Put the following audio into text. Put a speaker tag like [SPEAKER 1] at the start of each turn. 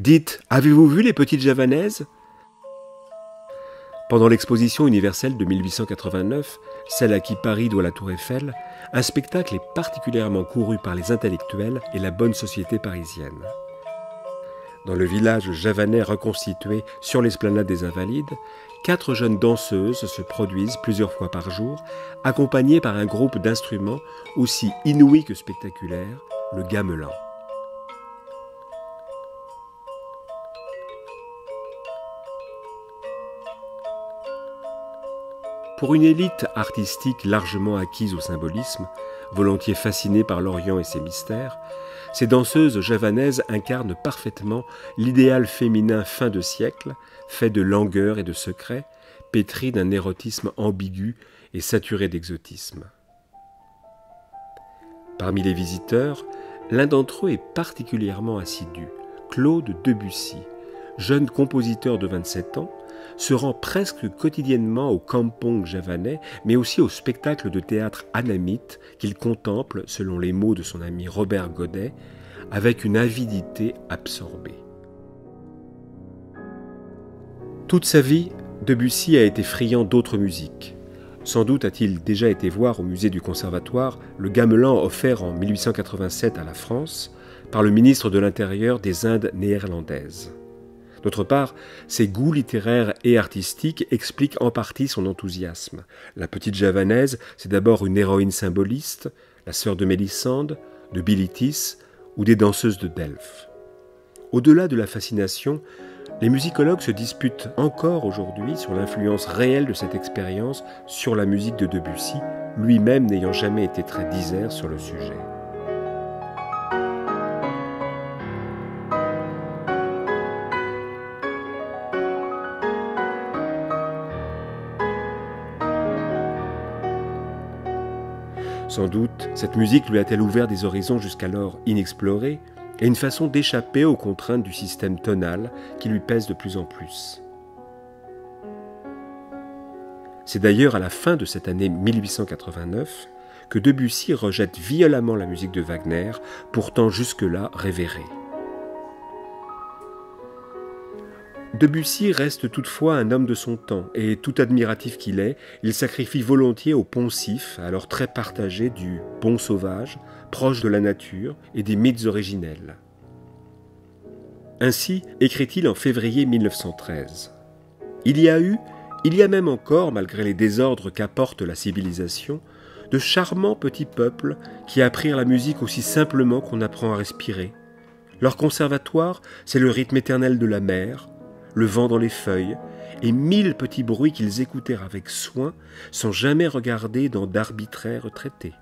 [SPEAKER 1] Dites, avez-vous vu les petites javanaises? Pendant l'exposition universelle de 1889, celle à qui Paris doit la Tour Eiffel, un spectacle est particulièrement couru par les intellectuels et la bonne société parisienne. Dans le village javanais reconstitué sur l'esplanade des Invalides, quatre jeunes danseuses se produisent plusieurs fois par jour, accompagnées par un groupe d'instruments aussi inouïs que spectaculaires, le gamelan. Pour une élite artistique largement acquise au symbolisme, volontiers fascinée par l'Orient et ses mystères, ces danseuses javanaises incarnent parfaitement l'idéal féminin fin de siècle, fait de langueur et de secret, pétri d'un érotisme ambigu et saturé d'exotisme. Parmi les visiteurs, l'un d'entre eux est particulièrement assidu, Claude Debussy, jeune compositeur de 27 ans, se rend presque quotidiennement au kampong javanais, mais aussi au spectacle de théâtre anamite qu'il contemple, selon les mots de son ami Robert Godet, avec une avidité absorbée. Toute sa vie, Debussy a été friand d'autres musiques. Sans doute a-t-il déjà été voir au musée du Conservatoire le gamelan offert en 1887 à la France par le ministre de l'Intérieur des Indes néerlandaises. D'autre part, ses goûts littéraires et artistiques expliquent en partie son enthousiasme. La petite javanaise, c'est d'abord une héroïne symboliste, la sœur de Mélissande, de Bilitis ou des danseuses de Delphes. Au-delà de la fascination, les musicologues se disputent encore aujourd'hui sur l'influence réelle de cette expérience sur la musique de Debussy, lui-même n'ayant jamais été très disert sur le sujet. Sans doute, cette musique lui a-t-elle ouvert des horizons jusqu'alors inexplorés et une façon d'échapper aux contraintes du système tonal qui lui pèse de plus en plus. C'est d'ailleurs à la fin de cette année 1889 que Debussy rejette violemment la musique de Wagner, pourtant jusque-là révérée. Debussy reste toutefois un homme de son temps, et tout admiratif qu'il est, il sacrifie volontiers au poncif, alors très partagé, du bon sauvage, proche de la nature et des mythes originels. Ainsi écrit-il en février 1913. Il y a eu, il y a même encore, malgré les désordres qu'apporte la civilisation, de charmants petits peuples qui apprirent la musique aussi simplement qu'on apprend à respirer. Leur conservatoire, c'est le rythme éternel de la mer, le vent dans les feuilles, et mille petits bruits qu'ils écoutèrent avec soin sans jamais regarder dans d'arbitraires traités.